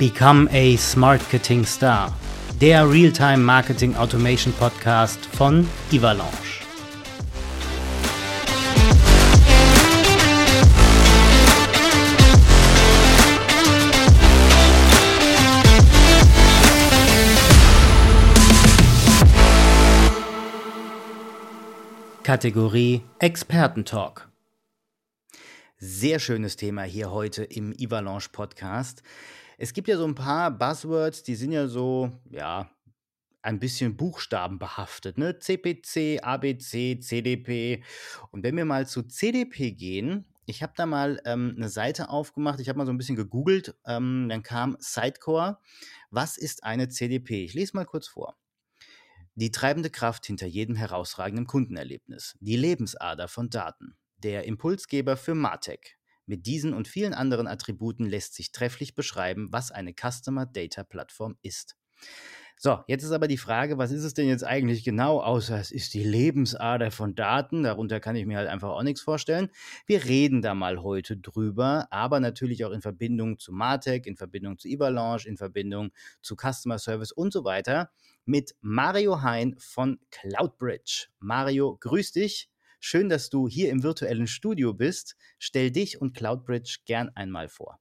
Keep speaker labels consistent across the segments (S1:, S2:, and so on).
S1: Become a Smartketing Star, der Realtime Marketing Automation Podcast von Ivalanche. Kategorie Expertentalk. Sehr schönes Thema hier heute im Ivalanche Podcast. Es gibt ja so ein paar Buzzwords, die sind ja so, ja, ein bisschen buchstabenbehaftet, ne? CPC, ABC, CDP. Und wenn wir mal zu CDP gehen, ich habe da mal ähm, eine Seite aufgemacht, ich habe mal so ein bisschen gegoogelt, ähm, dann kam Sitecore. Was ist eine CDP? Ich lese mal kurz vor. Die treibende Kraft hinter jedem herausragenden Kundenerlebnis, die Lebensader von Daten der Impulsgeber für Martech. Mit diesen und vielen anderen Attributen lässt sich trefflich beschreiben, was eine Customer Data Plattform ist. So, jetzt ist aber die Frage, was ist es denn jetzt eigentlich genau, außer es ist die Lebensader von Daten, darunter kann ich mir halt einfach auch nichts vorstellen. Wir reden da mal heute drüber, aber natürlich auch in Verbindung zu Martech, in Verbindung zu Evalanche, in Verbindung zu Customer Service und so weiter mit Mario Hein von Cloudbridge. Mario, grüß dich. Schön, dass du hier im virtuellen Studio bist. Stell dich und Cloudbridge gern einmal vor.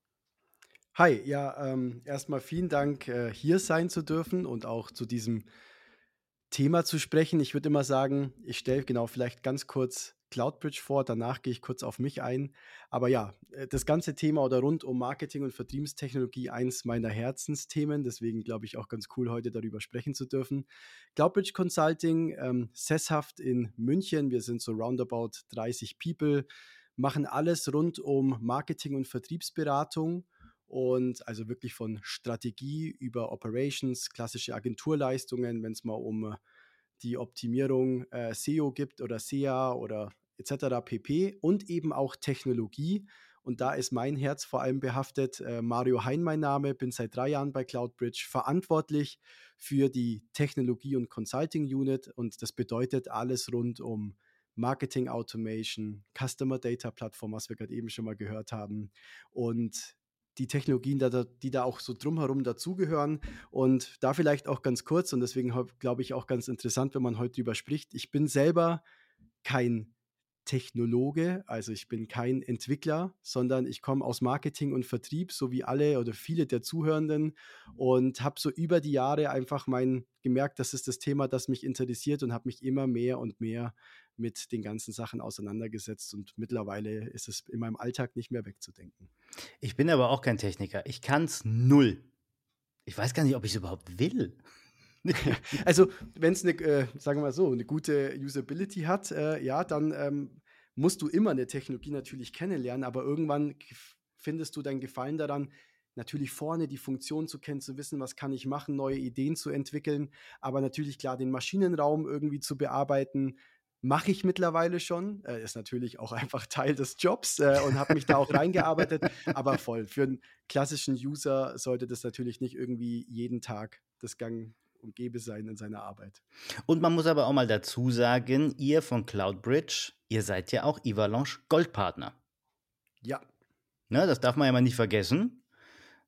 S2: Hi, ja, ähm, erstmal vielen Dank, äh, hier sein zu dürfen und auch zu diesem Thema zu sprechen. Ich würde immer sagen, ich stelle genau vielleicht ganz kurz Cloudbridge vor, danach gehe ich kurz auf mich ein. Aber ja, äh, das ganze Thema oder rund um Marketing und Vertriebstechnologie eins meiner Herzensthemen. Deswegen glaube ich auch ganz cool, heute darüber sprechen zu dürfen. Cloudbridge Consulting, ähm, sesshaft in München. Wir sind so roundabout 30 People, machen alles rund um Marketing und Vertriebsberatung. Und also wirklich von Strategie über Operations, klassische Agenturleistungen, wenn es mal um die Optimierung äh, SEO gibt oder SEA oder etc. pp. Und eben auch Technologie. Und da ist mein Herz vor allem behaftet. Äh, Mario Hein mein Name, bin seit drei Jahren bei Cloudbridge verantwortlich für die Technologie- und Consulting Unit. Und das bedeutet alles rund um Marketing Automation, Customer Data Plattform, was wir gerade eben schon mal gehört haben. Und die Technologien, die da auch so drumherum dazugehören. Und da vielleicht auch ganz kurz, und deswegen glaube ich auch ganz interessant, wenn man heute drüber spricht. Ich bin selber kein Technologe, also ich bin kein Entwickler, sondern ich komme aus Marketing und Vertrieb, so wie alle oder viele der Zuhörenden und habe so über die Jahre einfach mein gemerkt, das ist das Thema, das mich interessiert und habe mich immer mehr und mehr mit den ganzen Sachen auseinandergesetzt und mittlerweile ist es in meinem Alltag nicht mehr wegzudenken.
S1: Ich bin aber auch kein Techniker. Ich kann es null. Ich weiß gar nicht, ob ich es überhaupt will.
S2: also, wenn es eine, äh, sagen wir mal so, eine gute Usability hat, äh, ja, dann ähm, musst du immer eine Technologie natürlich kennenlernen, aber irgendwann findest du deinen Gefallen daran, natürlich vorne die Funktion zu kennen, zu wissen, was kann ich machen, neue Ideen zu entwickeln, aber natürlich klar den Maschinenraum irgendwie zu bearbeiten, mache ich mittlerweile schon. Äh, ist natürlich auch einfach Teil des Jobs äh, und habe mich da auch reingearbeitet. Aber voll. Für einen klassischen User sollte das natürlich nicht irgendwie jeden Tag das Gang und Gäbe sein in seiner Arbeit.
S1: Und man muss aber auch mal dazu sagen, ihr von CloudBridge, ihr seid ja auch Ivalanche Goldpartner.
S2: Ja.
S1: Ne, das darf man ja mal nicht vergessen.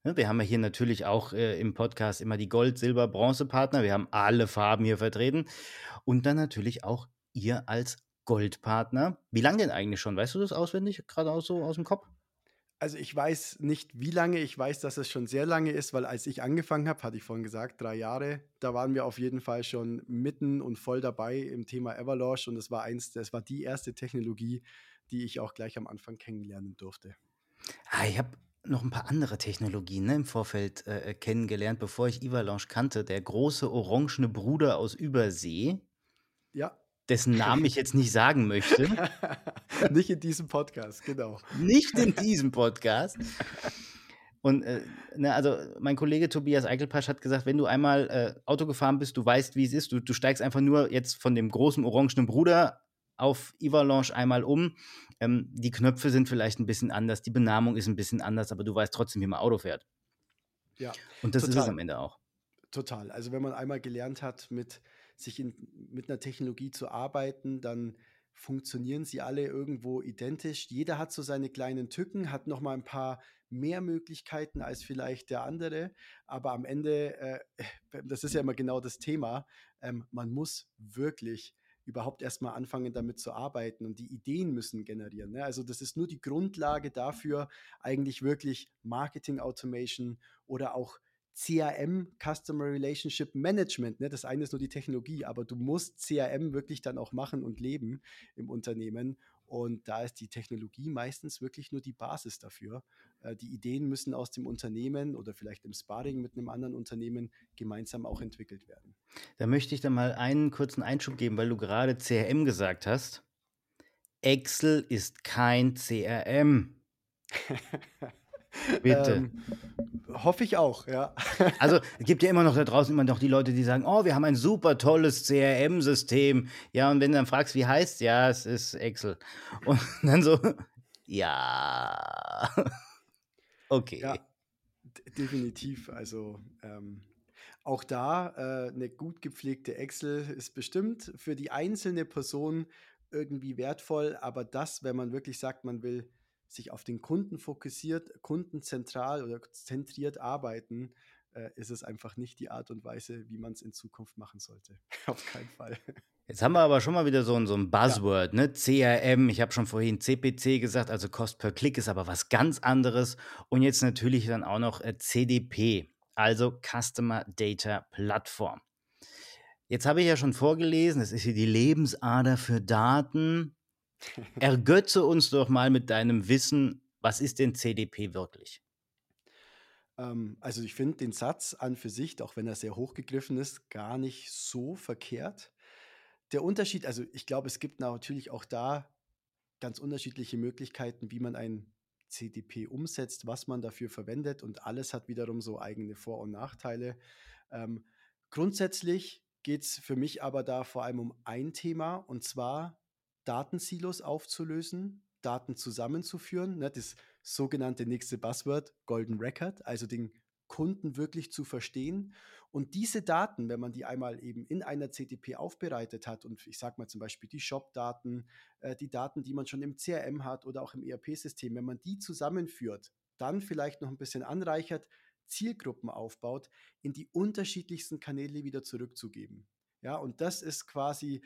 S1: Ne, wir haben ja hier natürlich auch äh, im Podcast immer die Gold-, Silber-, Bronze-Partner. Wir haben alle Farben hier vertreten. Und dann natürlich auch ihr als Goldpartner. Wie lange denn eigentlich schon? Weißt du das auswendig, gerade so aus dem Kopf?
S2: Also ich weiß nicht, wie lange. Ich weiß, dass es schon sehr lange ist, weil als ich angefangen habe, hatte ich vorhin gesagt, drei Jahre, da waren wir auf jeden Fall schon mitten und voll dabei im Thema Everlaunch und es war eins, das war die erste Technologie, die ich auch gleich am Anfang kennenlernen durfte.
S1: Ah, ich habe noch ein paar andere Technologien ne, im Vorfeld äh, kennengelernt, bevor ich Everlaunch kannte. Der große orangene Bruder aus Übersee. Dessen Namen ich jetzt nicht sagen möchte.
S2: nicht in diesem Podcast, genau.
S1: Nicht in diesem Podcast. Und äh, ne, also mein Kollege Tobias Eichelpasch hat gesagt, wenn du einmal äh, Auto gefahren bist, du weißt, wie es ist, du, du steigst einfach nur jetzt von dem großen orangenen Bruder auf Ivalanche einmal um. Ähm, die Knöpfe sind vielleicht ein bisschen anders, die Benamung ist ein bisschen anders, aber du weißt trotzdem, wie man Auto fährt.
S2: Ja.
S1: Und das total. ist es am Ende auch.
S2: Total. Also wenn man einmal gelernt hat, mit sich in, mit einer Technologie zu arbeiten, dann funktionieren sie alle irgendwo identisch. Jeder hat so seine kleinen Tücken, hat noch mal ein paar mehr Möglichkeiten als vielleicht der andere. Aber am Ende, äh, das ist ja immer genau das Thema, ähm, man muss wirklich überhaupt erstmal anfangen, damit zu arbeiten und die Ideen müssen generieren. Ne? Also das ist nur die Grundlage dafür, eigentlich wirklich Marketing Automation oder auch CRM, Customer Relationship Management. Ne? Das eine ist nur die Technologie, aber du musst CRM wirklich dann auch machen und leben im Unternehmen. Und da ist die Technologie meistens wirklich nur die Basis dafür. Äh, die Ideen müssen aus dem Unternehmen oder vielleicht im Sparring mit einem anderen Unternehmen gemeinsam auch entwickelt werden.
S1: Da möchte ich dann mal einen kurzen Einschub geben, weil du gerade CRM gesagt hast. Excel ist kein CRM.
S2: Bitte. Ähm, hoffe ich auch, ja.
S1: also es gibt ja immer noch da draußen immer noch die Leute, die sagen, oh, wir haben ein super tolles CRM-System. Ja, und wenn du dann fragst, wie heißt, ja, es ist Excel. Und dann so, ja. okay. Ja,
S2: definitiv. Also ähm, auch da äh, eine gut gepflegte Excel ist bestimmt für die einzelne Person irgendwie wertvoll, aber das, wenn man wirklich sagt, man will sich auf den Kunden fokussiert, kundenzentral oder zentriert arbeiten, äh, ist es einfach nicht die Art und Weise, wie man es in Zukunft machen sollte. auf keinen Fall.
S1: Jetzt haben wir aber schon mal wieder so, so ein Buzzword, ja. ne? CRM, ich habe schon vorhin CPC gesagt, also Cost per Click ist aber was ganz anderes. Und jetzt natürlich dann auch noch äh, CDP, also Customer Data Platform. Jetzt habe ich ja schon vorgelesen, es ist hier die Lebensader für Daten. Ergötze uns doch mal mit deinem Wissen, was ist denn CDP wirklich?
S2: Ähm, also ich finde den Satz an für sich, auch wenn er sehr hochgegriffen ist, gar nicht so verkehrt. Der Unterschied, also ich glaube, es gibt natürlich auch da ganz unterschiedliche Möglichkeiten, wie man ein CDP umsetzt, was man dafür verwendet und alles hat wiederum so eigene Vor- und Nachteile. Ähm, grundsätzlich geht es für mich aber da vor allem um ein Thema und zwar Datensilos aufzulösen, Daten zusammenzuführen, ne, das sogenannte nächste Buzzword, Golden Record, also den Kunden wirklich zu verstehen. Und diese Daten, wenn man die einmal eben in einer CDP aufbereitet hat und ich sage mal zum Beispiel die Shop-Daten, äh, die Daten, die man schon im CRM hat oder auch im ERP-System, wenn man die zusammenführt, dann vielleicht noch ein bisschen anreichert, Zielgruppen aufbaut, in die unterschiedlichsten Kanäle wieder zurückzugeben. Ja, und das ist quasi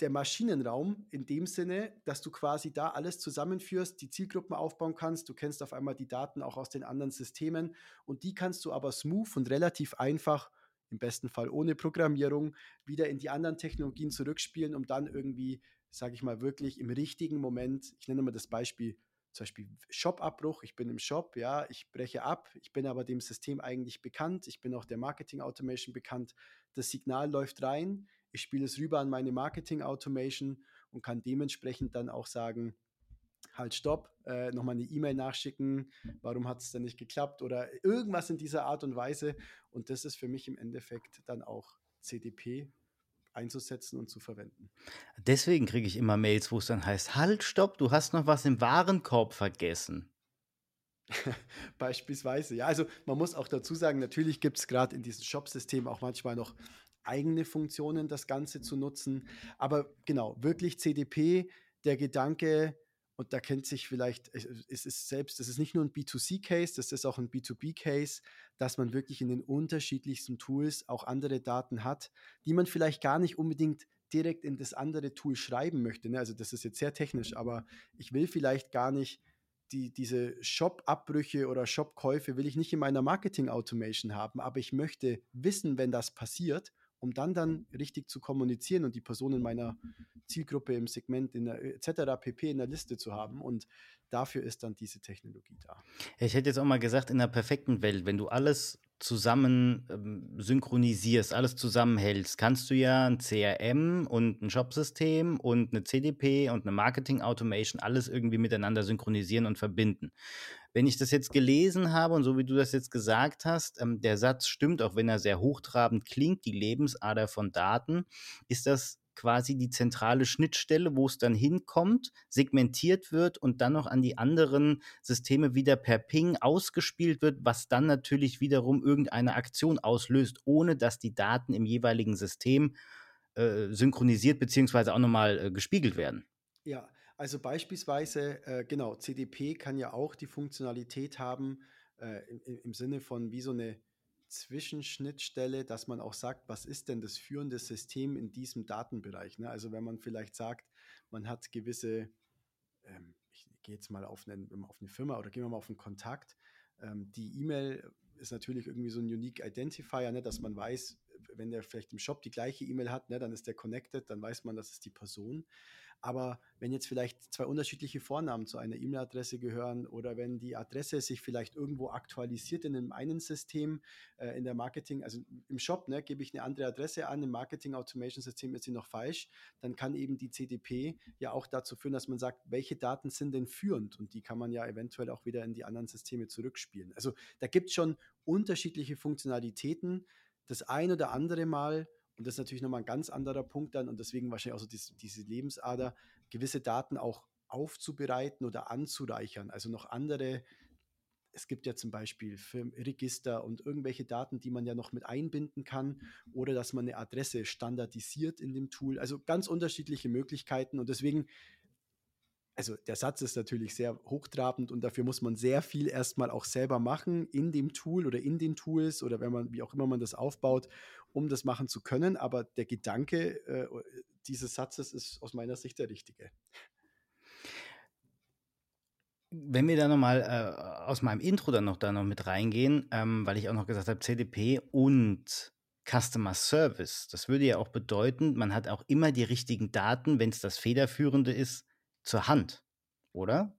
S2: der Maschinenraum in dem Sinne, dass du quasi da alles zusammenführst, die Zielgruppen aufbauen kannst. Du kennst auf einmal die Daten auch aus den anderen Systemen und die kannst du aber smooth und relativ einfach, im besten Fall ohne Programmierung, wieder in die anderen Technologien zurückspielen, um dann irgendwie, sage ich mal, wirklich im richtigen Moment, ich nenne mal das Beispiel, zum Beispiel Shop-Abbruch, ich bin im Shop, ja, ich breche ab, ich bin aber dem System eigentlich bekannt, ich bin auch der Marketing Automation bekannt, das Signal läuft rein, ich spiele es rüber an meine Marketing Automation und kann dementsprechend dann auch sagen, halt stopp, äh, nochmal eine E-Mail nachschicken, warum hat es denn nicht geklappt oder irgendwas in dieser Art und Weise. Und das ist für mich im Endeffekt dann auch CDP einzusetzen und zu verwenden.
S1: Deswegen kriege ich immer Mails, wo es dann heißt, halt stopp, du hast noch was im Warenkorb vergessen.
S2: Beispielsweise, ja. Also man muss auch dazu sagen, natürlich gibt es gerade in diesem Shop-System auch manchmal noch eigene Funktionen das Ganze zu nutzen. Aber genau, wirklich CDP, der Gedanke, und da kennt sich vielleicht, es ist selbst, das ist nicht nur ein B2C-Case, das ist auch ein B2B-Case, dass man wirklich in den unterschiedlichsten Tools auch andere Daten hat, die man vielleicht gar nicht unbedingt direkt in das andere Tool schreiben möchte. Ne? Also das ist jetzt sehr technisch, aber ich will vielleicht gar nicht die, diese Shop-Abbrüche oder Shop-Käufe will ich nicht in meiner Marketing-Automation haben, aber ich möchte wissen, wenn das passiert um dann dann richtig zu kommunizieren und die Person in meiner Zielgruppe im Segment in der, etc. pp in der Liste zu haben und dafür ist dann diese Technologie da.
S1: Ich hätte jetzt auch mal gesagt, in einer perfekten Welt, wenn du alles zusammen ähm, synchronisierst, alles zusammenhältst, kannst du ja ein CRM und ein Shopsystem und eine CDP und eine Marketing Automation alles irgendwie miteinander synchronisieren und verbinden. Wenn ich das jetzt gelesen habe und so wie du das jetzt gesagt hast, ähm, der Satz stimmt, auch wenn er sehr hochtrabend klingt, die Lebensader von Daten, ist das quasi die zentrale Schnittstelle, wo es dann hinkommt, segmentiert wird und dann noch an die anderen Systeme wieder per Ping ausgespielt wird, was dann natürlich wiederum irgendeine Aktion auslöst, ohne dass die Daten im jeweiligen System äh, synchronisiert beziehungsweise auch nochmal äh, gespiegelt werden.
S2: Ja, also beispielsweise, äh, genau, CDP kann ja auch die Funktionalität haben, äh, im, im Sinne von wie so eine Zwischenschnittstelle, dass man auch sagt, was ist denn das führende System in diesem Datenbereich? Ne? Also wenn man vielleicht sagt, man hat gewisse, ähm, ich gehe jetzt mal auf, einen, auf, eine Firma oder gehen wir mal auf einen Kontakt. Ähm, die E-Mail ist natürlich irgendwie so ein Unique Identifier, ne, dass man weiß, wenn der vielleicht im Shop die gleiche E-Mail hat, ne, dann ist der connected, dann weiß man, das ist die Person. Aber wenn jetzt vielleicht zwei unterschiedliche Vornamen zu einer E-Mail-Adresse gehören oder wenn die Adresse sich vielleicht irgendwo aktualisiert in einem einen System, äh, in der Marketing, also im Shop, ne, gebe ich eine andere Adresse an, im Marketing Automation System ist sie noch falsch, dann kann eben die CDP ja auch dazu führen, dass man sagt, welche Daten sind denn führend und die kann man ja eventuell auch wieder in die anderen Systeme zurückspielen. Also da gibt es schon unterschiedliche Funktionalitäten. Das ein oder andere Mal und das ist natürlich nochmal ein ganz anderer Punkt dann und deswegen wahrscheinlich auch so diese, diese Lebensader, gewisse Daten auch aufzubereiten oder anzureichern. Also noch andere, es gibt ja zum Beispiel Firmenregister und irgendwelche Daten, die man ja noch mit einbinden kann oder dass man eine Adresse standardisiert in dem Tool. Also ganz unterschiedliche Möglichkeiten und deswegen also der Satz ist natürlich sehr hochtrabend und dafür muss man sehr viel erstmal auch selber machen in dem Tool oder in den Tools oder wenn man, wie auch immer man das aufbaut, um das machen zu können. Aber der Gedanke äh, dieses Satzes ist aus meiner Sicht der richtige.
S1: Wenn wir da nochmal äh, aus meinem Intro dann noch da noch mit reingehen, ähm, weil ich auch noch gesagt habe, CDP und Customer Service, das würde ja auch bedeuten, man hat auch immer die richtigen Daten, wenn es das Federführende ist, zur Hand, oder?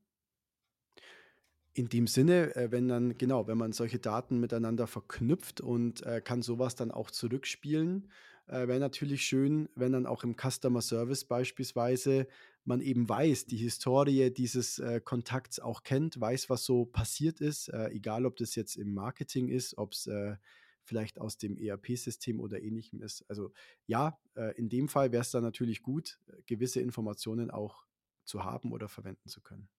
S2: In dem Sinne, äh, wenn dann, genau, wenn man solche Daten miteinander verknüpft und äh, kann sowas dann auch zurückspielen, äh, wäre natürlich schön, wenn dann auch im Customer Service beispielsweise man eben weiß, die Historie dieses äh, Kontakts auch kennt, weiß, was so passiert ist, äh, egal ob das jetzt im Marketing ist, ob es äh, vielleicht aus dem ERP-System oder ähnlichem ist. Also ja, in dem Fall wäre es dann natürlich gut, gewisse Informationen auch zu haben oder verwenden zu können.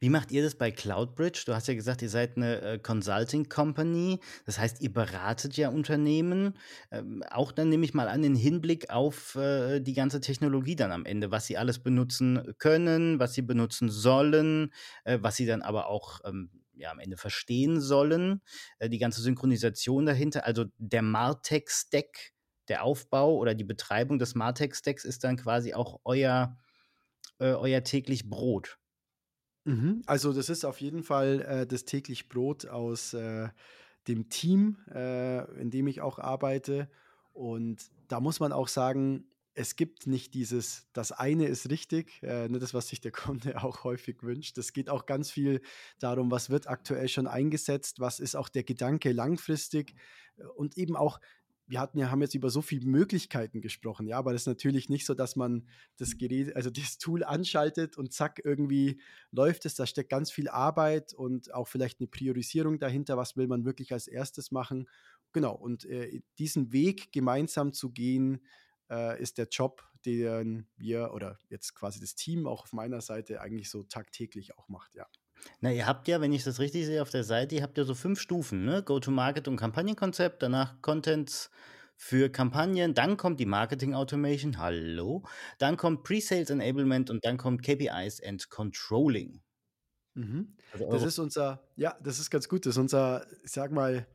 S1: Wie macht ihr das bei CloudBridge? Du hast ja gesagt, ihr seid eine äh, Consulting Company. Das heißt, ihr beratet ja Unternehmen. Ähm, auch dann nehme ich mal an, den Hinblick auf äh, die ganze Technologie dann am Ende, was sie alles benutzen können, was sie benutzen sollen, äh, was sie dann aber auch ähm, ja, am Ende verstehen sollen. Die ganze Synchronisation dahinter, also der Martech-Stack, der Aufbau oder die Betreibung des Martech-Stacks ist dann quasi auch euer äh, euer täglich Brot?
S2: Mhm. Also das ist auf jeden Fall äh, das täglich Brot aus äh, dem Team, äh, in dem ich auch arbeite. Und da muss man auch sagen, es gibt nicht dieses, das eine ist richtig, äh, ne, das, was sich der Kunde auch häufig wünscht. Es geht auch ganz viel darum, was wird aktuell schon eingesetzt, was ist auch der Gedanke langfristig äh, und eben auch, wir hatten ja, haben jetzt über so viele Möglichkeiten gesprochen, ja, aber das ist natürlich nicht so, dass man das Gerät, also das Tool anschaltet und zack, irgendwie läuft es. Da steckt ganz viel Arbeit und auch vielleicht eine Priorisierung dahinter, was will man wirklich als erstes machen. Genau, und äh, diesen Weg gemeinsam zu gehen, äh, ist der Job, den wir oder jetzt quasi das Team auch auf meiner Seite eigentlich so tagtäglich auch macht, ja.
S1: Na, ihr habt ja, wenn ich das richtig sehe auf der Seite, ihr habt ja so fünf Stufen, ne? Go-to-Market und Kampagnenkonzept, danach Contents für Kampagnen, dann kommt die Marketing Automation, hallo, dann kommt Pre-Sales Enablement und dann kommt KPIs and Controlling.
S2: Mhm. Also das ist unser, ja, das ist ganz gut. Das ist unser, ich sag mal,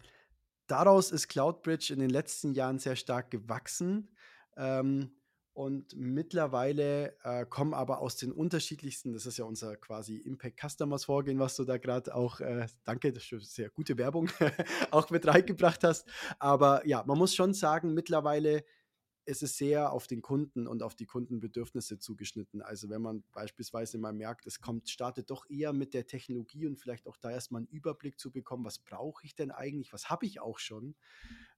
S2: daraus ist CloudBridge in den letzten Jahren sehr stark gewachsen. Ähm, und mittlerweile äh, kommen aber aus den unterschiedlichsten, das ist ja unser quasi Impact Customers Vorgehen, was du da gerade auch, äh, danke, das ist sehr gute Werbung, auch mit reingebracht hast. Aber ja, man muss schon sagen, mittlerweile es ist sehr auf den Kunden und auf die Kundenbedürfnisse zugeschnitten. Also wenn man beispielsweise mal merkt, es kommt, startet doch eher mit der Technologie und vielleicht auch da erstmal einen Überblick zu bekommen, was brauche ich denn eigentlich, was habe ich auch schon,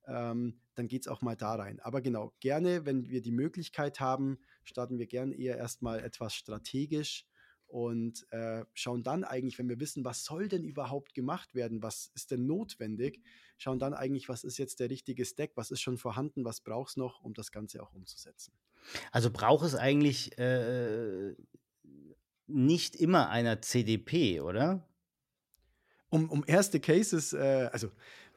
S2: ähm, dann geht es auch mal da rein. Aber genau, gerne, wenn wir die Möglichkeit haben, starten wir gerne eher erstmal etwas strategisch und äh, schauen dann eigentlich, wenn wir wissen, was soll denn überhaupt gemacht werden, was ist denn notwendig, schauen dann eigentlich, was ist jetzt der richtige Stack, was ist schon vorhanden, was braucht es noch, um das Ganze auch umzusetzen.
S1: Also braucht es eigentlich äh, nicht immer einer CDP, oder?
S2: Um, um erste Cases, äh, also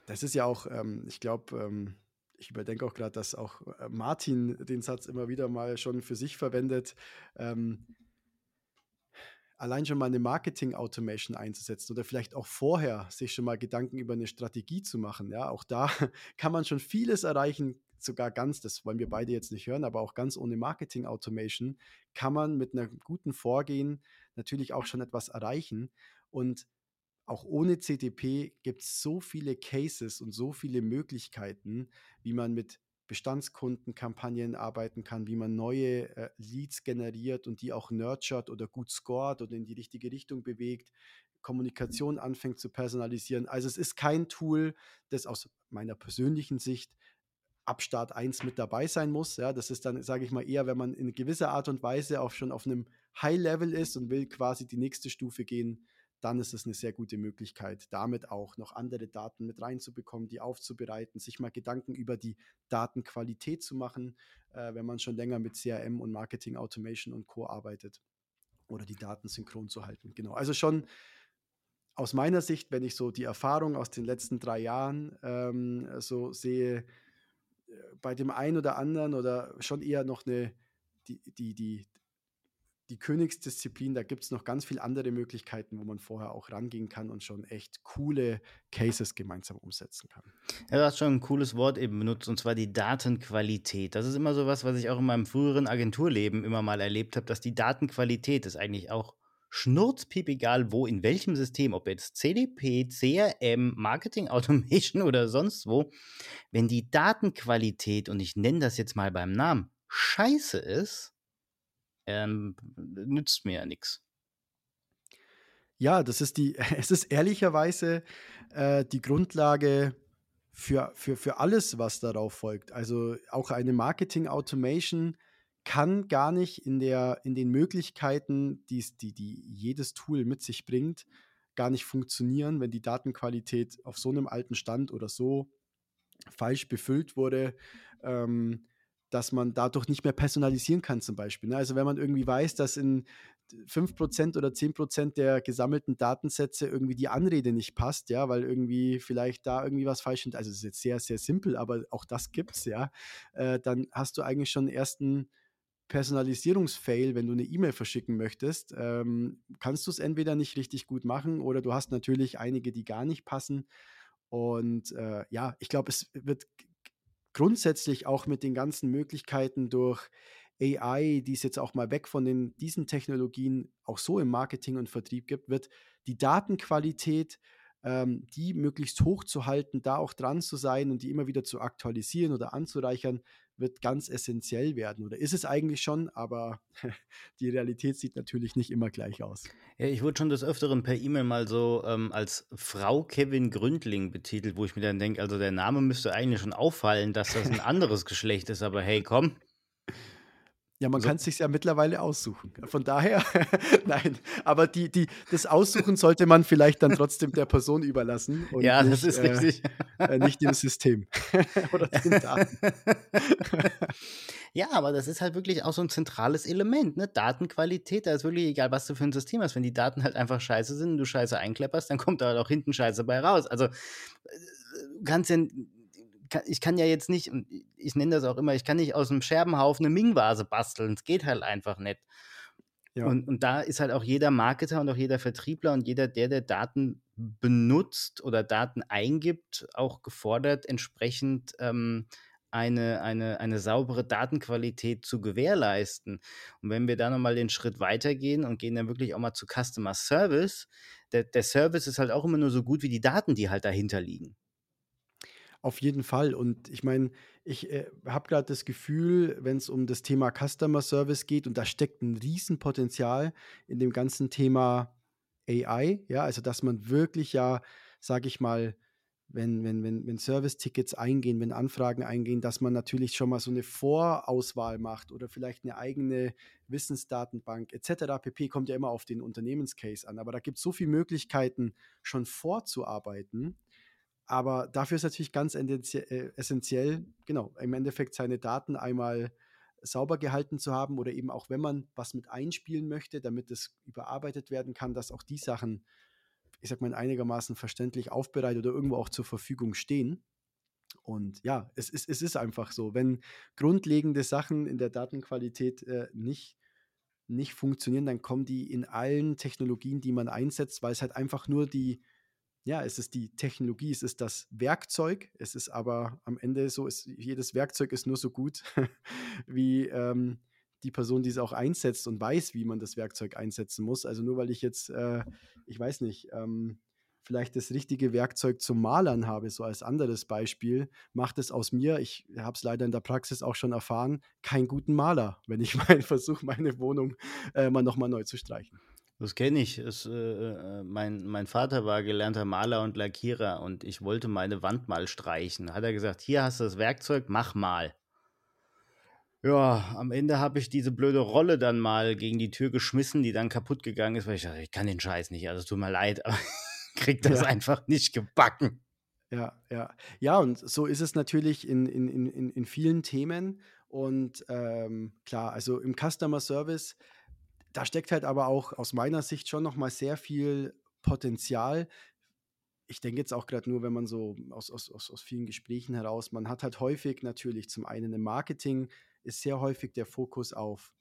S2: das ist ja auch, ähm, ich glaube, ähm, ich überdenke auch gerade, dass auch äh, Martin den Satz immer wieder mal schon für sich verwendet. Ähm, allein schon mal eine Marketing-Automation einzusetzen oder vielleicht auch vorher sich schon mal Gedanken über eine Strategie zu machen. Ja, auch da kann man schon vieles erreichen, sogar ganz, das wollen wir beide jetzt nicht hören, aber auch ganz ohne Marketing-Automation kann man mit einer guten Vorgehen natürlich auch schon etwas erreichen. Und auch ohne CDP gibt es so viele Cases und so viele Möglichkeiten, wie man mit Bestandskundenkampagnen arbeiten kann, wie man neue äh, Leads generiert und die auch nurtured oder gut scored oder in die richtige Richtung bewegt, Kommunikation anfängt zu personalisieren. Also es ist kein Tool, das aus meiner persönlichen Sicht ab Start 1 mit dabei sein muss. Ja, das ist dann, sage ich mal, eher, wenn man in gewisser Art und Weise auch schon auf einem High-Level ist und will quasi die nächste Stufe gehen, dann ist es eine sehr gute Möglichkeit, damit auch noch andere Daten mit reinzubekommen, die aufzubereiten, sich mal Gedanken über die Datenqualität zu machen, äh, wenn man schon länger mit CRM und Marketing Automation und Co. arbeitet oder die Daten synchron zu halten. Genau. Also schon aus meiner Sicht, wenn ich so die Erfahrung aus den letzten drei Jahren ähm, so sehe, äh, bei dem einen oder anderen oder schon eher noch eine, die, die, die, die Königsdisziplin, da gibt es noch ganz viele andere Möglichkeiten, wo man vorher auch rangehen kann und schon echt coole Cases gemeinsam umsetzen kann.
S1: Ja, du hast schon ein cooles Wort eben benutzt, und zwar die Datenqualität. Das ist immer so was, was ich auch in meinem früheren Agenturleben immer mal erlebt habe, dass die Datenqualität ist eigentlich auch schnurzpiep egal wo, in welchem System, ob jetzt CDP, CRM, Marketing Automation oder sonst wo, wenn die Datenqualität, und ich nenne das jetzt mal beim Namen, scheiße ist, ähm, nützt mir ja nichts.
S2: Ja, das ist die, es ist ehrlicherweise äh, die Grundlage für, für, für alles, was darauf folgt. Also auch eine Marketing Automation kann gar nicht in, der, in den Möglichkeiten, die's, die, die jedes Tool mit sich bringt, gar nicht funktionieren, wenn die Datenqualität auf so einem alten Stand oder so falsch befüllt wurde. Ähm, dass man dadurch nicht mehr personalisieren kann zum Beispiel. Ne? Also wenn man irgendwie weiß, dass in 5% oder 10% der gesammelten Datensätze irgendwie die Anrede nicht passt, ja, weil irgendwie vielleicht da irgendwie was falsch ist. Also es ist jetzt sehr, sehr simpel, aber auch das gibt es, ja. Äh, dann hast du eigentlich schon ersten Personalisierungsfail, wenn du eine E-Mail verschicken möchtest. Ähm, kannst du es entweder nicht richtig gut machen oder du hast natürlich einige, die gar nicht passen. Und äh, ja, ich glaube, es wird grundsätzlich auch mit den ganzen Möglichkeiten durch AI, die es jetzt auch mal weg von den, diesen Technologien auch so im Marketing und Vertrieb gibt, wird die Datenqualität, ähm, die möglichst hoch zu halten, da auch dran zu sein und die immer wieder zu aktualisieren oder anzureichern, wird ganz essentiell werden. Oder ist es eigentlich schon, aber die Realität sieht natürlich nicht immer gleich aus.
S1: Ja, ich wurde schon des Öfteren per E-Mail mal so ähm, als Frau Kevin Gründling betitelt, wo ich mir dann denke, also der Name müsste eigentlich schon auffallen, dass das ein anderes Geschlecht ist, aber hey, komm.
S2: Ja, man so. kann es sich ja mittlerweile aussuchen. Von daher, nein, aber die, die, das Aussuchen sollte man vielleicht dann trotzdem der Person überlassen.
S1: ja, nicht, das ist äh, richtig.
S2: Äh, nicht dem System oder den Daten.
S1: ja, aber das ist halt wirklich auch so ein zentrales Element, ne? Datenqualität, da ist wirklich egal, was du für ein System hast. Wenn die Daten halt einfach scheiße sind und du scheiße einklepperst, dann kommt da halt auch hinten scheiße bei raus. Also, du kannst ja ich kann ja jetzt nicht, ich nenne das auch immer, ich kann nicht aus einem Scherbenhaufen eine Ming-Vase basteln. Es geht halt einfach nicht. Ja. Und, und da ist halt auch jeder Marketer und auch jeder Vertriebler und jeder, der der Daten benutzt oder Daten eingibt, auch gefordert, entsprechend ähm, eine, eine, eine saubere Datenqualität zu gewährleisten. Und wenn wir da nochmal den Schritt weitergehen und gehen dann wirklich auch mal zu Customer Service, der, der Service ist halt auch immer nur so gut wie die Daten, die halt dahinter liegen.
S2: Auf jeden Fall. Und ich meine, ich äh, habe gerade das Gefühl, wenn es um das Thema Customer Service geht, und da steckt ein Riesenpotenzial in dem ganzen Thema AI, ja, also dass man wirklich ja, sage ich mal, wenn, wenn, wenn, wenn Service-Tickets eingehen, wenn Anfragen eingehen, dass man natürlich schon mal so eine Vorauswahl macht oder vielleicht eine eigene Wissensdatenbank etc. pp. kommt ja immer auf den Unternehmenscase an. Aber da gibt es so viele Möglichkeiten, schon vorzuarbeiten, aber dafür ist natürlich ganz äh, essentiell, genau, im Endeffekt seine Daten einmal sauber gehalten zu haben oder eben auch, wenn man was mit einspielen möchte, damit es überarbeitet werden kann, dass auch die Sachen, ich sag mal, einigermaßen verständlich aufbereitet oder irgendwo auch zur Verfügung stehen. Und ja, es ist, es ist einfach so, wenn grundlegende Sachen in der Datenqualität äh, nicht, nicht funktionieren, dann kommen die in allen Technologien, die man einsetzt, weil es halt einfach nur die, ja, es ist die Technologie, es ist das Werkzeug, es ist aber am Ende so, ist, jedes Werkzeug ist nur so gut, wie ähm, die Person, die es auch einsetzt und weiß, wie man das Werkzeug einsetzen muss. Also nur weil ich jetzt, äh, ich weiß nicht, ähm, vielleicht das richtige Werkzeug zum Malern habe, so als anderes Beispiel, macht es aus mir, ich habe es leider in der Praxis auch schon erfahren, keinen guten Maler, wenn ich mal versuche, meine Wohnung äh, mal nochmal neu zu streichen.
S1: Das kenne ich. Es, äh, äh, mein, mein Vater war gelernter Maler und Lackierer und ich wollte meine Wand mal streichen. Hat er gesagt, hier hast du das Werkzeug, mach mal. Ja, am Ende habe ich diese blöde Rolle dann mal gegen die Tür geschmissen, die dann kaputt gegangen ist, weil ich dachte, ich kann den Scheiß nicht, also tut mir leid, aber kriegt das ja. einfach nicht gebacken.
S2: Ja, ja. Ja, und so ist es natürlich in, in, in, in vielen Themen. Und ähm, klar, also im Customer Service, da steckt halt aber auch aus meiner Sicht schon nochmal sehr viel Potenzial. Ich denke jetzt auch gerade nur, wenn man so aus, aus, aus, vielen Gesprächen heraus, man hat halt häufig natürlich zum einen im Marketing ist sehr häufig der Fokus auf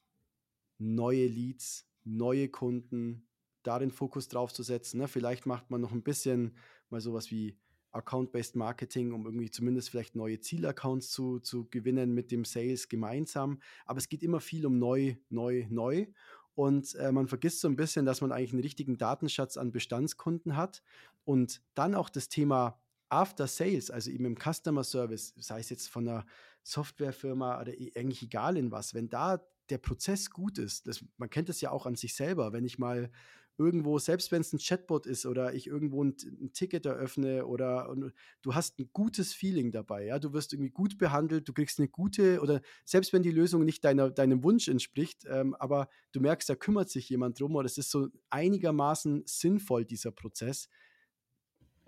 S2: neue Leads, neue Kunden, da den Fokus drauf zu setzen. Ne? Vielleicht macht man noch ein bisschen mal sowas wie Account-Based Marketing, um irgendwie zumindest vielleicht neue Zielaccounts zu, zu gewinnen mit dem Sales gemeinsam. Aber es geht immer viel um neu, neu, neu. Und äh, man vergisst so ein bisschen, dass man eigentlich einen richtigen Datenschatz an Bestandskunden hat. Und dann auch das Thema After Sales, also eben im Customer Service, sei es jetzt von einer Softwarefirma oder eigentlich egal in was, wenn da der Prozess gut ist, das, man kennt das ja auch an sich selber, wenn ich mal irgendwo, selbst wenn es ein Chatbot ist oder ich irgendwo ein, ein Ticket eröffne oder du hast ein gutes Feeling dabei, ja, du wirst irgendwie gut behandelt, du kriegst eine gute oder selbst wenn die Lösung nicht deiner, deinem Wunsch entspricht, ähm, aber du merkst, da kümmert sich jemand drum oder es ist so einigermaßen sinnvoll, dieser Prozess,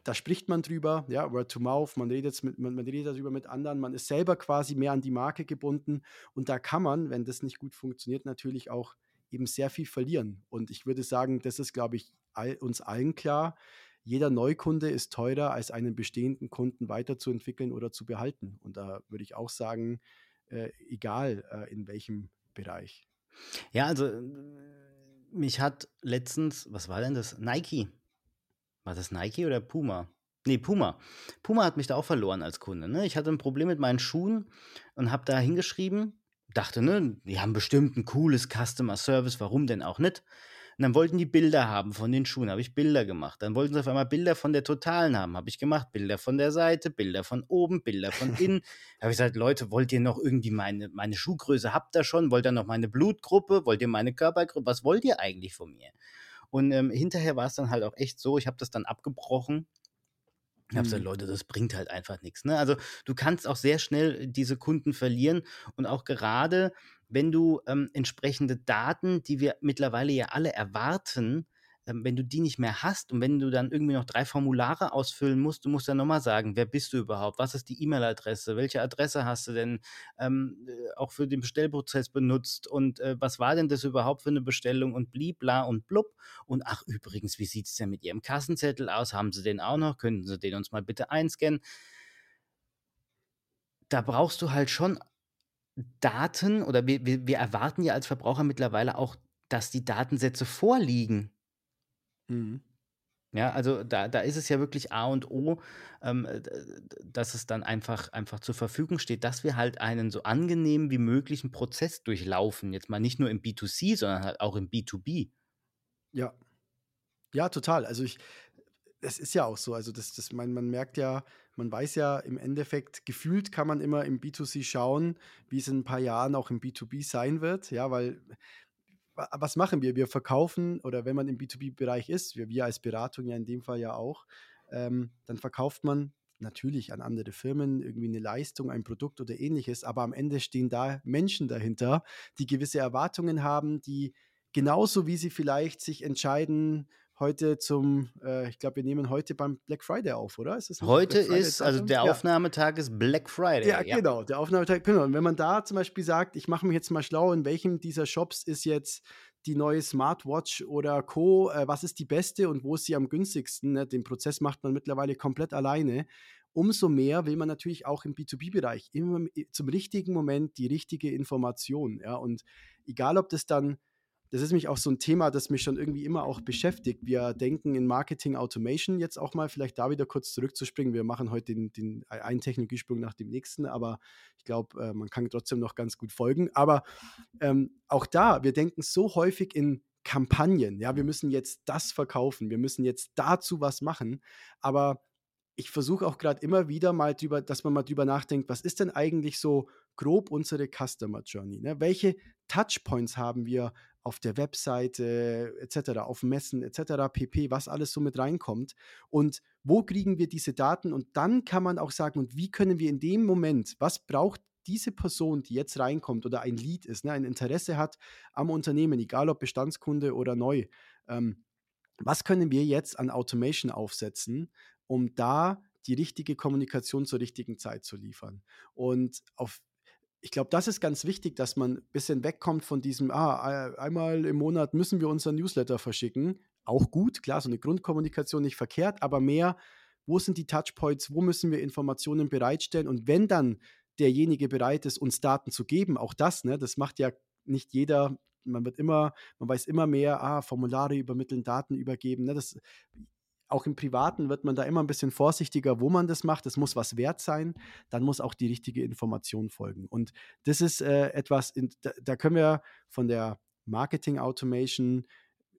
S2: da spricht man drüber, ja, Word to Mouth, man redet, mit, man, man redet darüber mit anderen, man ist selber quasi mehr an die Marke gebunden und da kann man, wenn das nicht gut funktioniert, natürlich auch eben sehr viel verlieren. Und ich würde sagen, das ist, glaube ich, all, uns allen klar. Jeder Neukunde ist teurer, als einen bestehenden Kunden weiterzuentwickeln oder zu behalten. Und da würde ich auch sagen, äh, egal äh, in welchem Bereich.
S1: Ja, also mich hat letztens, was war denn das? Nike war das Nike oder Puma? Nee, Puma. Puma hat mich da auch verloren als Kunde. Ne? Ich hatte ein Problem mit meinen Schuhen und habe da hingeschrieben, dachte, ne, die haben bestimmt ein cooles Customer Service, warum denn auch nicht? Und dann wollten die Bilder haben von den Schuhen, habe ich Bilder gemacht. Dann wollten sie auf einmal Bilder von der Totalen haben, habe ich gemacht. Bilder von der Seite, Bilder von oben, Bilder von innen. da habe ich gesagt, Leute, wollt ihr noch irgendwie meine, meine Schuhgröße, habt ihr schon? Wollt ihr noch meine Blutgruppe? Wollt ihr meine Körpergruppe? Was wollt ihr eigentlich von mir? Und ähm, hinterher war es dann halt auch echt so, ich habe das dann abgebrochen. Ich habe gesagt, mhm. Leute, das bringt halt einfach nichts. Ne? Also du kannst auch sehr schnell diese Kunden verlieren und auch gerade, wenn du ähm, entsprechende Daten, die wir mittlerweile ja alle erwarten, wenn du die nicht mehr hast und wenn du dann irgendwie noch drei Formulare ausfüllen musst, du musst dann nochmal sagen, wer bist du überhaupt, was ist die E-Mail-Adresse, welche Adresse hast du denn ähm, äh, auch für den Bestellprozess benutzt und äh, was war denn das überhaupt für eine Bestellung und blibla und blub. Und ach übrigens, wie sieht es denn mit Ihrem Kassenzettel aus? Haben Sie den auch noch? Könnten Sie den uns mal bitte einscannen? Da brauchst du halt schon Daten oder wir, wir, wir erwarten ja als Verbraucher mittlerweile auch, dass die Datensätze vorliegen. Mhm. Ja, also da, da ist es ja wirklich A und O, ähm, dass es dann einfach, einfach zur Verfügung steht, dass wir halt einen so angenehm wie möglichen Prozess durchlaufen. Jetzt mal nicht nur im B2C, sondern halt auch im B2B.
S2: Ja. Ja, total. Also ich, es ist ja auch so. Also das, das, man, man merkt ja, man weiß ja im Endeffekt, gefühlt kann man immer im B2C schauen, wie es in ein paar Jahren auch im B2B sein wird. Ja, weil was machen wir? Wir verkaufen, oder wenn man im B2B-Bereich ist, wir, wir als Beratung ja in dem Fall ja auch, ähm, dann verkauft man natürlich an andere Firmen irgendwie eine Leistung, ein Produkt oder ähnliches, aber am Ende stehen da Menschen dahinter, die gewisse Erwartungen haben, die genauso wie sie vielleicht sich entscheiden, heute zum, äh, ich glaube, wir nehmen heute beim Black Friday auf, oder?
S1: Ist heute ist, also der Aufnahmetag ja. ist Black Friday.
S2: Ja, ja, genau, der Aufnahmetag, genau. Und wenn man da zum Beispiel sagt, ich mache mich jetzt mal schlau, in welchem dieser Shops ist jetzt die neue Smartwatch oder Co., äh, was ist die beste und wo ist sie am günstigsten? Ne? Den Prozess macht man mittlerweile komplett alleine. umso mehr will man natürlich auch im B2B-Bereich immer zum richtigen Moment die richtige Information. Ja? Und egal, ob das dann das ist nämlich auch so ein Thema, das mich schon irgendwie immer auch beschäftigt. Wir denken in Marketing Automation jetzt auch mal, vielleicht da wieder kurz zurückzuspringen. Wir machen heute den, den einen Technologiesprung nach dem nächsten, aber ich glaube, äh, man kann trotzdem noch ganz gut folgen. Aber ähm, auch da, wir denken so häufig in Kampagnen. Ja, wir müssen jetzt das verkaufen, wir müssen jetzt dazu was machen. Aber ich versuche auch gerade immer wieder mal drüber, dass man mal drüber nachdenkt, was ist denn eigentlich so grob unsere Customer Journey? Ne? Welche Touchpoints haben wir auf der Webseite etc., auf Messen etc., pp., was alles so mit reinkommt und wo kriegen wir diese Daten und dann kann man auch sagen, und wie können wir in dem Moment, was braucht diese Person, die jetzt reinkommt oder ein Lead ist, ne, ein Interesse hat am Unternehmen, egal ob Bestandskunde oder neu, ähm, was können wir jetzt an Automation aufsetzen, um da die richtige Kommunikation zur richtigen Zeit zu liefern. Und auf ich glaube, das ist ganz wichtig, dass man ein bisschen wegkommt von diesem, ah, einmal im Monat müssen wir unseren Newsletter verschicken. Auch gut, klar, so eine Grundkommunikation nicht verkehrt, aber mehr, wo sind die Touchpoints, wo müssen wir Informationen bereitstellen und wenn dann derjenige bereit ist, uns Daten zu geben, auch das, ne, das macht ja nicht jeder, man wird immer, man weiß immer mehr, ah, Formulare übermitteln, Daten übergeben, ne, das auch im Privaten wird man da immer ein bisschen vorsichtiger, wo man das macht. Es muss was wert sein. Dann muss auch die richtige Information folgen. Und das ist äh, etwas, in, da, da, können wir von der Marketing Automation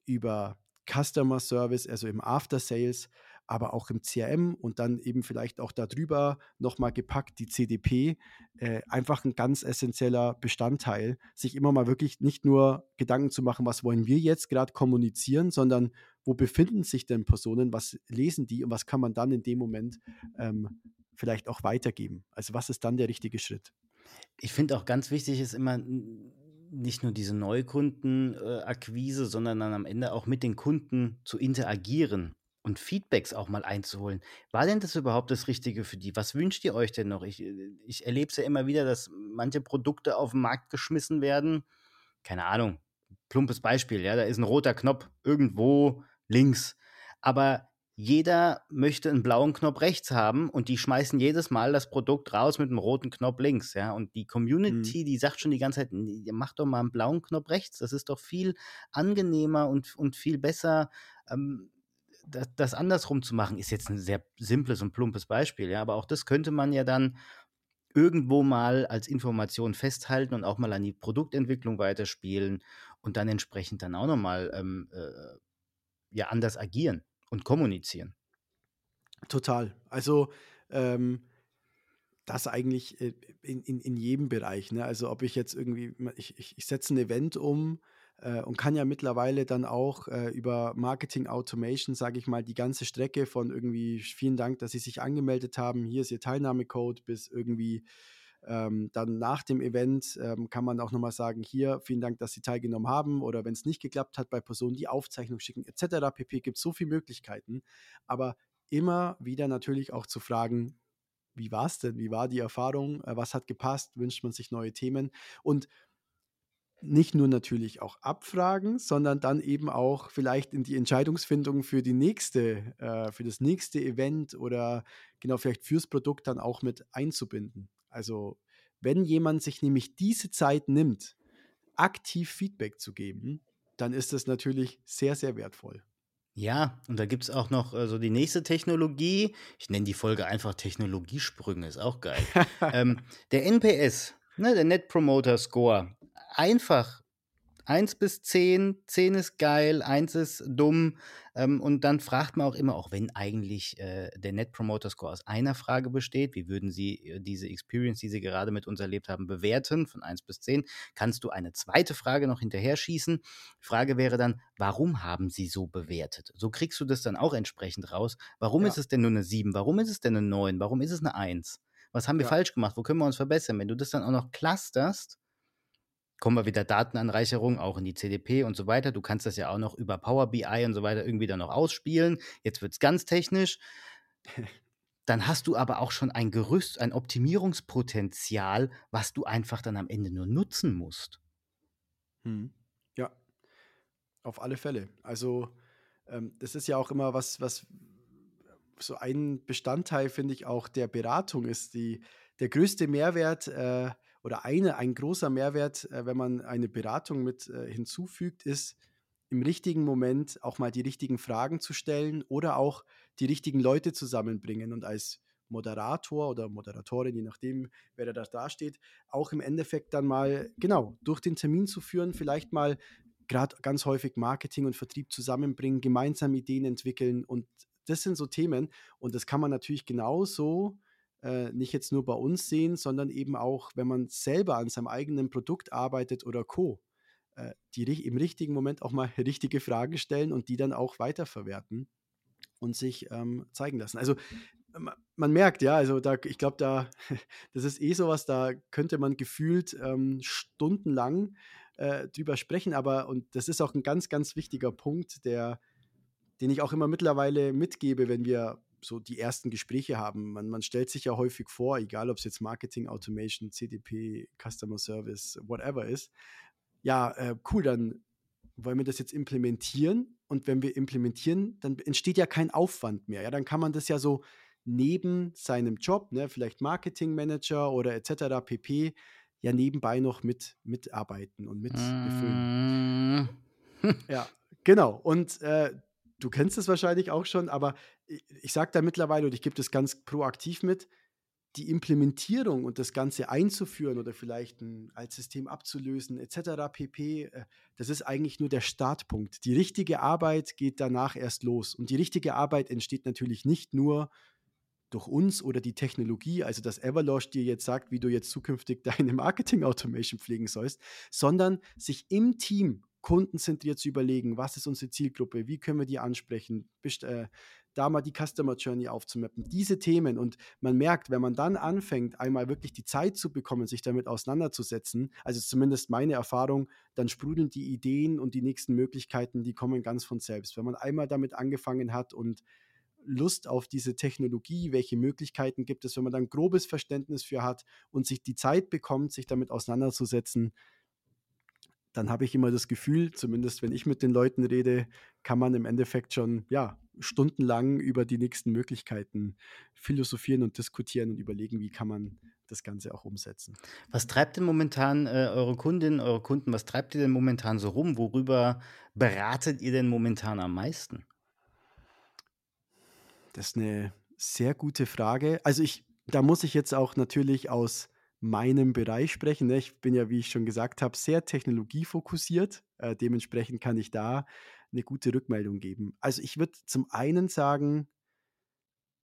S2: über Customer Service, also im After Sales, aber auch im CRM und dann eben vielleicht auch darüber nochmal gepackt die CDP, äh, einfach ein ganz essentieller Bestandteil, sich immer mal wirklich nicht nur Gedanken zu machen, was wollen wir jetzt gerade kommunizieren, sondern wo befinden sich denn Personen, was lesen die und was kann man dann in dem Moment ähm, vielleicht auch weitergeben. Also was ist dann der richtige Schritt?
S1: Ich finde auch ganz wichtig ist immer nicht nur diese Neukundenakquise, sondern dann am Ende auch mit den Kunden zu interagieren und Feedbacks auch mal einzuholen. War denn das überhaupt das Richtige für die? Was wünscht ihr euch denn noch? Ich, ich erlebe es ja immer wieder, dass manche Produkte auf den Markt geschmissen werden. Keine Ahnung, plumpes Beispiel, ja, da ist ein roter Knopf irgendwo links. Aber jeder möchte einen blauen Knopf rechts haben und die schmeißen jedes Mal das Produkt raus mit einem roten Knopf links, ja. Und die mhm. Community, mhm. die sagt schon die ganze Zeit, mach doch mal einen blauen Knopf rechts, das ist doch viel angenehmer und, und viel besser. Ähm, das, das andersrum zu machen, ist jetzt ein sehr simples und plumpes Beispiel, ja, aber auch das könnte man ja dann irgendwo mal als Information festhalten und auch mal an die Produktentwicklung weiterspielen und dann entsprechend dann auch nochmal ähm, äh, ja, anders agieren und kommunizieren.
S2: Total. Also ähm, das eigentlich äh, in, in, in jedem Bereich. Ne? Also ob ich jetzt irgendwie, ich, ich, ich setze ein Event um, äh, und kann ja mittlerweile dann auch äh, über Marketing Automation, sage ich mal, die ganze Strecke von irgendwie vielen Dank, dass Sie sich angemeldet haben, hier ist Ihr Teilnahmecode, bis irgendwie ähm, dann nach dem Event ähm, kann man auch nochmal sagen, hier, vielen Dank, dass Sie teilgenommen haben oder wenn es nicht geklappt hat, bei Personen die Aufzeichnung schicken etc. pp. gibt so viele Möglichkeiten, aber immer wieder natürlich auch zu fragen, wie war es denn, wie war die Erfahrung, äh, was hat gepasst, wünscht man sich neue Themen und nicht nur natürlich auch abfragen, sondern dann eben auch vielleicht in die Entscheidungsfindung für die nächste, äh, für das nächste Event oder genau vielleicht fürs Produkt dann auch mit einzubinden. Also wenn jemand sich nämlich diese Zeit nimmt, aktiv Feedback zu geben, dann ist das natürlich sehr, sehr wertvoll.
S1: Ja, und da gibt es auch noch äh, so die nächste Technologie. Ich nenne die Folge einfach Technologiesprünge, ist auch geil. ähm, der NPS, ne, der Net Promoter Score, einfach. 1 bis 10, 10 ist geil, 1 ist dumm. Ähm, und dann fragt man auch immer, auch wenn eigentlich äh, der Net Promoter Score aus einer Frage besteht, wie würden Sie äh, diese Experience, die Sie gerade mit uns erlebt haben, bewerten von 1 bis 10, kannst du eine zweite Frage noch hinterher schießen. Die Frage wäre dann, warum haben Sie so bewertet? So kriegst du das dann auch entsprechend raus. Warum ja. ist es denn nur eine 7? Warum ist es denn eine 9? Warum ist es eine 1? Was haben wir ja. falsch gemacht? Wo können wir uns verbessern? Wenn du das dann auch noch clusterst, kommen wir wieder Datenanreicherung auch in die CDP und so weiter. Du kannst das ja auch noch über Power BI und so weiter irgendwie dann noch ausspielen. Jetzt wird es ganz technisch. Dann hast du aber auch schon ein Gerüst, ein Optimierungspotenzial, was du einfach dann am Ende nur nutzen musst.
S2: Hm. Ja, auf alle Fälle. Also ähm, das ist ja auch immer was, was so ein Bestandteil, finde ich, auch der Beratung ist die, der größte Mehrwert äh, oder eine, ein großer Mehrwert, äh, wenn man eine Beratung mit äh, hinzufügt, ist, im richtigen Moment auch mal die richtigen Fragen zu stellen oder auch die richtigen Leute zusammenbringen und als Moderator oder Moderatorin, je nachdem, wer da dasteht, auch im Endeffekt dann mal, genau, durch den Termin zu führen, vielleicht mal gerade ganz häufig Marketing und Vertrieb zusammenbringen, gemeinsam Ideen entwickeln und das sind so Themen und das kann man natürlich genauso äh, nicht jetzt nur bei uns sehen, sondern eben auch, wenn man selber an seinem eigenen Produkt arbeitet oder Co. Äh, die im richtigen Moment auch mal richtige Fragen stellen und die dann auch weiterverwerten und sich ähm, zeigen lassen. Also man merkt, ja, also da, ich glaube, da, das ist eh sowas, da könnte man gefühlt ähm, stundenlang äh, drüber sprechen, aber, und das ist auch ein ganz, ganz wichtiger Punkt, der, den ich auch immer mittlerweile mitgebe, wenn wir so die ersten Gespräche haben. Man, man stellt sich ja häufig vor, egal ob es jetzt Marketing, Automation, CDP, Customer Service, whatever ist, ja, äh, cool, dann wollen wir das jetzt implementieren und wenn wir implementieren, dann entsteht ja kein Aufwand mehr. Ja, dann kann man das ja so neben seinem Job, ne, vielleicht Marketingmanager oder etc. pp, ja nebenbei noch mit mitarbeiten und mit befüllen. Mm. ja, genau. Und äh, du kennst es wahrscheinlich auch schon, aber ich, ich sage da mittlerweile und ich gebe das ganz proaktiv mit, die Implementierung und das Ganze einzuführen oder vielleicht ein Altsystem abzulösen etc. pp, äh, das ist eigentlich nur der Startpunkt. Die richtige Arbeit geht danach erst los. Und die richtige Arbeit entsteht natürlich nicht nur durch uns oder die Technologie, also dass Everlosh dir jetzt sagt, wie du jetzt zukünftig deine Marketing-Automation pflegen sollst, sondern sich im Team kundenzentriert zu überlegen, was ist unsere Zielgruppe, wie können wir die ansprechen, best, äh, da mal die Customer Journey aufzumappen, diese Themen. Und man merkt, wenn man dann anfängt, einmal wirklich die Zeit zu bekommen, sich damit auseinanderzusetzen, also zumindest meine Erfahrung, dann sprudeln die Ideen und die nächsten Möglichkeiten, die kommen ganz von selbst. Wenn man einmal damit angefangen hat und Lust auf diese Technologie, welche Möglichkeiten gibt es, wenn man dann grobes Verständnis für hat und sich die Zeit bekommt, sich damit auseinanderzusetzen, dann habe ich immer das Gefühl, zumindest wenn ich mit den Leuten rede, kann man im Endeffekt schon ja, stundenlang über die nächsten Möglichkeiten philosophieren und diskutieren und überlegen, wie kann man das Ganze auch umsetzen.
S1: Was treibt denn momentan äh, eure Kundinnen, eure Kunden, was treibt ihr denn momentan so rum? Worüber beratet ihr denn momentan am meisten?
S2: Das ist eine sehr gute Frage. Also ich, da muss ich jetzt auch natürlich aus meinem Bereich sprechen. Ne? Ich bin ja, wie ich schon gesagt habe, sehr technologiefokussiert. Äh, dementsprechend kann ich da eine gute Rückmeldung geben. Also ich würde zum einen sagen,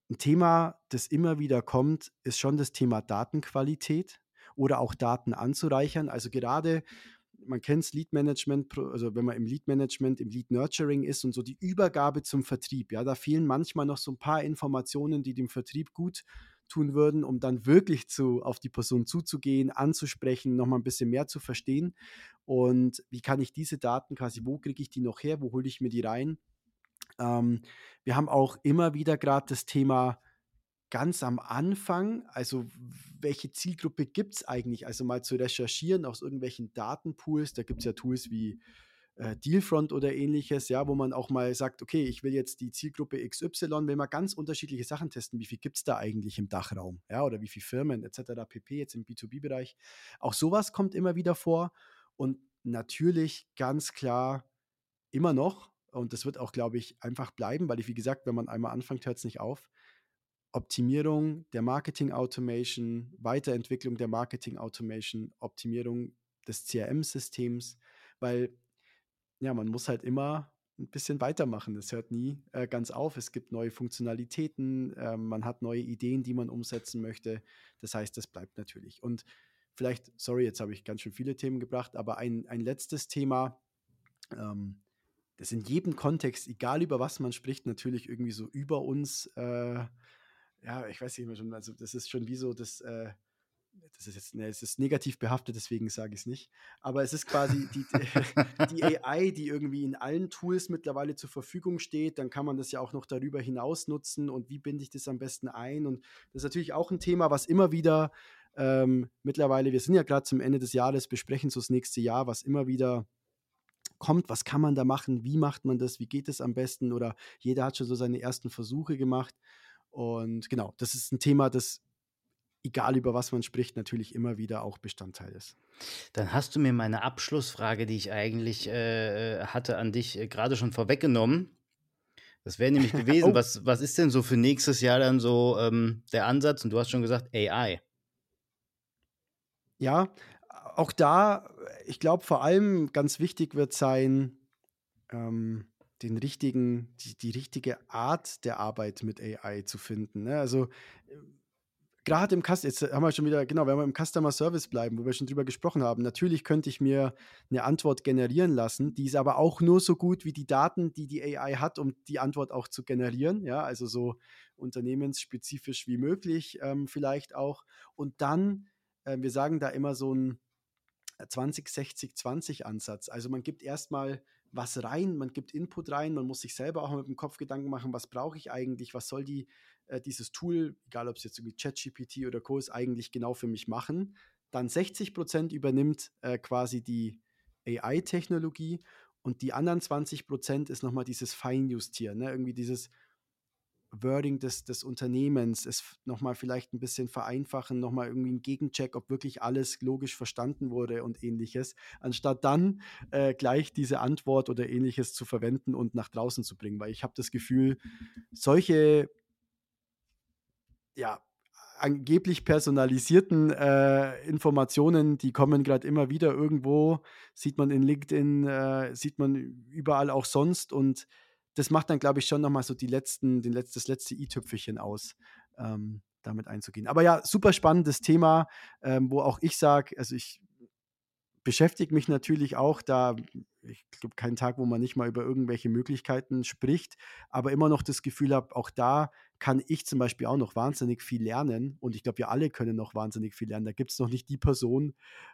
S2: ein Thema, das immer wieder kommt, ist schon das Thema Datenqualität oder auch Daten anzureichern. Also gerade man kennt es Lead Management, also wenn man im Lead Management, im Lead Nurturing ist und so die Übergabe zum Vertrieb, ja, da fehlen manchmal noch so ein paar Informationen, die dem Vertrieb gut tun würden, um dann wirklich zu, auf die Person zuzugehen, anzusprechen, nochmal ein bisschen mehr zu verstehen. Und wie kann ich diese Daten quasi, wo kriege ich die noch her, wo hole ich mir die rein? Ähm, wir haben auch immer wieder gerade das Thema ganz am Anfang, also welche Zielgruppe gibt es eigentlich? Also mal zu recherchieren aus irgendwelchen Datenpools, da gibt es ja Tools wie äh, Dealfront oder ähnliches, ja, wo man auch mal sagt, okay, ich will jetzt die Zielgruppe XY, will mal ganz unterschiedliche Sachen testen, wie viel gibt es da eigentlich im Dachraum, ja, oder wie viele Firmen etc. pp. jetzt im B2B-Bereich. Auch sowas kommt immer wieder vor und natürlich ganz klar immer noch, und das wird auch, glaube ich, einfach bleiben, weil ich, wie gesagt, wenn man einmal anfängt, hört es nicht auf, Optimierung der Marketing Automation, Weiterentwicklung der Marketing Automation, Optimierung des CRM-Systems, weil ja, man muss halt immer ein bisschen weitermachen. Es hört nie äh, ganz auf. Es gibt neue Funktionalitäten, äh, man hat neue Ideen, die man umsetzen möchte. Das heißt, das bleibt natürlich. Und vielleicht, sorry, jetzt habe ich ganz schön viele Themen gebracht, aber ein, ein letztes Thema, ähm, das in jedem Kontext, egal über was man spricht, natürlich irgendwie so über uns äh, ja, ich weiß nicht mehr schon, also das ist schon wie so das, äh, das ist jetzt, ne, es ist negativ behaftet, deswegen sage ich es nicht. Aber es ist quasi die, die AI, die irgendwie in allen Tools mittlerweile zur Verfügung steht. Dann kann man das ja auch noch darüber hinaus nutzen und wie binde ich das am besten ein? Und das ist natürlich auch ein Thema, was immer wieder ähm, mittlerweile, wir sind ja gerade zum Ende des Jahres, besprechen so das nächste Jahr, was immer wieder kommt, was kann man da machen, wie macht man das, wie geht es am besten oder jeder hat schon so seine ersten Versuche gemacht. Und genau, das ist ein Thema, das, egal über was man spricht, natürlich immer wieder auch Bestandteil ist.
S1: Dann hast du mir meine Abschlussfrage, die ich eigentlich äh, hatte, an dich äh, gerade schon vorweggenommen. Das wäre nämlich gewesen, oh. was, was ist denn so für nächstes Jahr dann so ähm, der Ansatz? Und du hast schon gesagt, AI.
S2: Ja, auch da, ich glaube, vor allem ganz wichtig wird sein, ähm, den richtigen, die, die, richtige Art der Arbeit mit AI zu finden. Ne? Also gerade im Customer, jetzt haben wir schon wieder, genau, wenn wir im Customer Service bleiben, wo wir schon drüber gesprochen haben, natürlich könnte ich mir eine Antwort generieren lassen, die ist aber auch nur so gut wie die Daten, die die AI hat, um die Antwort auch zu generieren, ja, also so unternehmensspezifisch wie möglich ähm, vielleicht auch. Und dann, äh, wir sagen da immer so ein 20-60-20-Ansatz. Also man gibt erstmal was rein, man gibt Input rein, man muss sich selber auch mit dem Kopf Gedanken machen, was brauche ich eigentlich, was soll die, äh, dieses Tool, egal ob es jetzt irgendwie ChatGPT oder Co. ist, eigentlich genau für mich machen. Dann 60 Prozent übernimmt äh, quasi die AI-Technologie und die anderen 20 Prozent ist nochmal dieses Feinjustieren, ne? irgendwie dieses, Wording des, des Unternehmens, es nochmal vielleicht ein bisschen vereinfachen, nochmal irgendwie einen Gegencheck, ob wirklich alles logisch verstanden wurde und ähnliches, anstatt dann äh, gleich diese Antwort oder ähnliches zu verwenden und nach draußen zu bringen. Weil ich habe das Gefühl, solche ja, angeblich personalisierten äh, Informationen, die kommen gerade immer wieder irgendwo, sieht man in LinkedIn, äh, sieht man überall auch sonst und das macht dann, glaube ich, schon nochmal so die letzten, den letzt, das letzte i-Tüpfelchen aus, ähm, damit einzugehen. Aber ja, super spannendes Thema, ähm, wo auch ich sage, also ich beschäftige mich natürlich auch da, ich glaube, keinen Tag, wo man nicht mal über irgendwelche Möglichkeiten spricht, aber immer noch das Gefühl habe, auch da kann ich zum Beispiel auch noch wahnsinnig viel lernen und ich glaube, wir alle können noch wahnsinnig viel lernen. Da gibt es noch nicht die Person,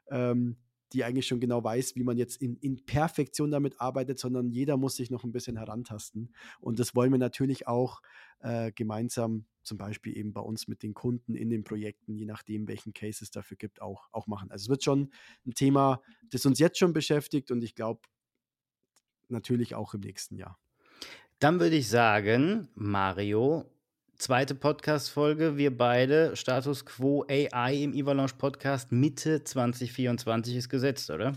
S2: ähm, die eigentlich schon genau weiß, wie man jetzt in, in Perfektion damit arbeitet, sondern jeder muss sich noch ein bisschen herantasten. Und das wollen wir natürlich auch äh, gemeinsam, zum Beispiel eben bei uns mit den Kunden in den Projekten, je nachdem, welchen Case es dafür gibt, auch, auch machen. Also es wird schon ein Thema, das uns jetzt schon beschäftigt und ich glaube, natürlich auch im nächsten Jahr.
S1: Dann würde ich sagen, Mario, Zweite Podcast-Folge, wir beide, Status Quo AI im Avalanche Podcast, Mitte 2024 ist gesetzt, oder?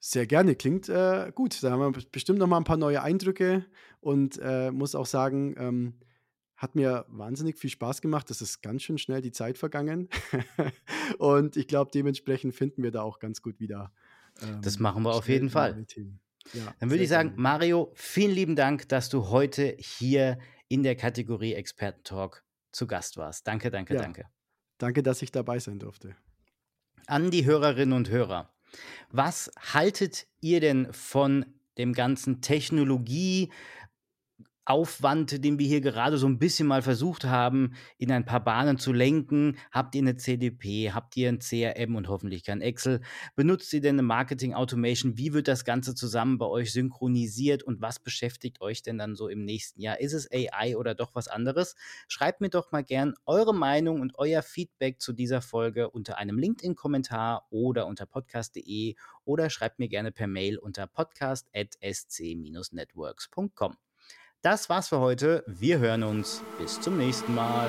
S2: Sehr gerne, klingt äh, gut. Da haben wir bestimmt noch mal ein paar neue Eindrücke und äh, muss auch sagen, ähm, hat mir wahnsinnig viel Spaß gemacht. Das ist ganz schön schnell die Zeit vergangen. und ich glaube, dementsprechend finden wir da auch ganz gut wieder.
S1: Ähm, das machen wir auf jeden Fall. Ja, Dann würde ich sagen, gerne. Mario, vielen lieben Dank, dass du heute hier in der Kategorie Experten-Talk zu Gast warst. Danke, danke, ja. danke.
S2: Danke, dass ich dabei sein durfte.
S1: An die Hörerinnen und Hörer. Was haltet ihr denn von dem ganzen Technologie, Aufwand, den wir hier gerade so ein bisschen mal versucht haben, in ein paar Bahnen zu lenken. Habt ihr eine CDP? Habt ihr ein CRM und hoffentlich kein Excel? Benutzt ihr denn eine Marketing Automation? Wie wird das Ganze zusammen bei euch synchronisiert und was beschäftigt euch denn dann so im nächsten Jahr? Ist es AI oder doch was anderes? Schreibt mir doch mal gern eure Meinung und euer Feedback zu dieser Folge unter einem LinkedIn-Kommentar oder unter podcast.de oder schreibt mir gerne per Mail unter podcast.sc-networks.com. Das war's für heute. Wir hören uns. Bis zum nächsten Mal.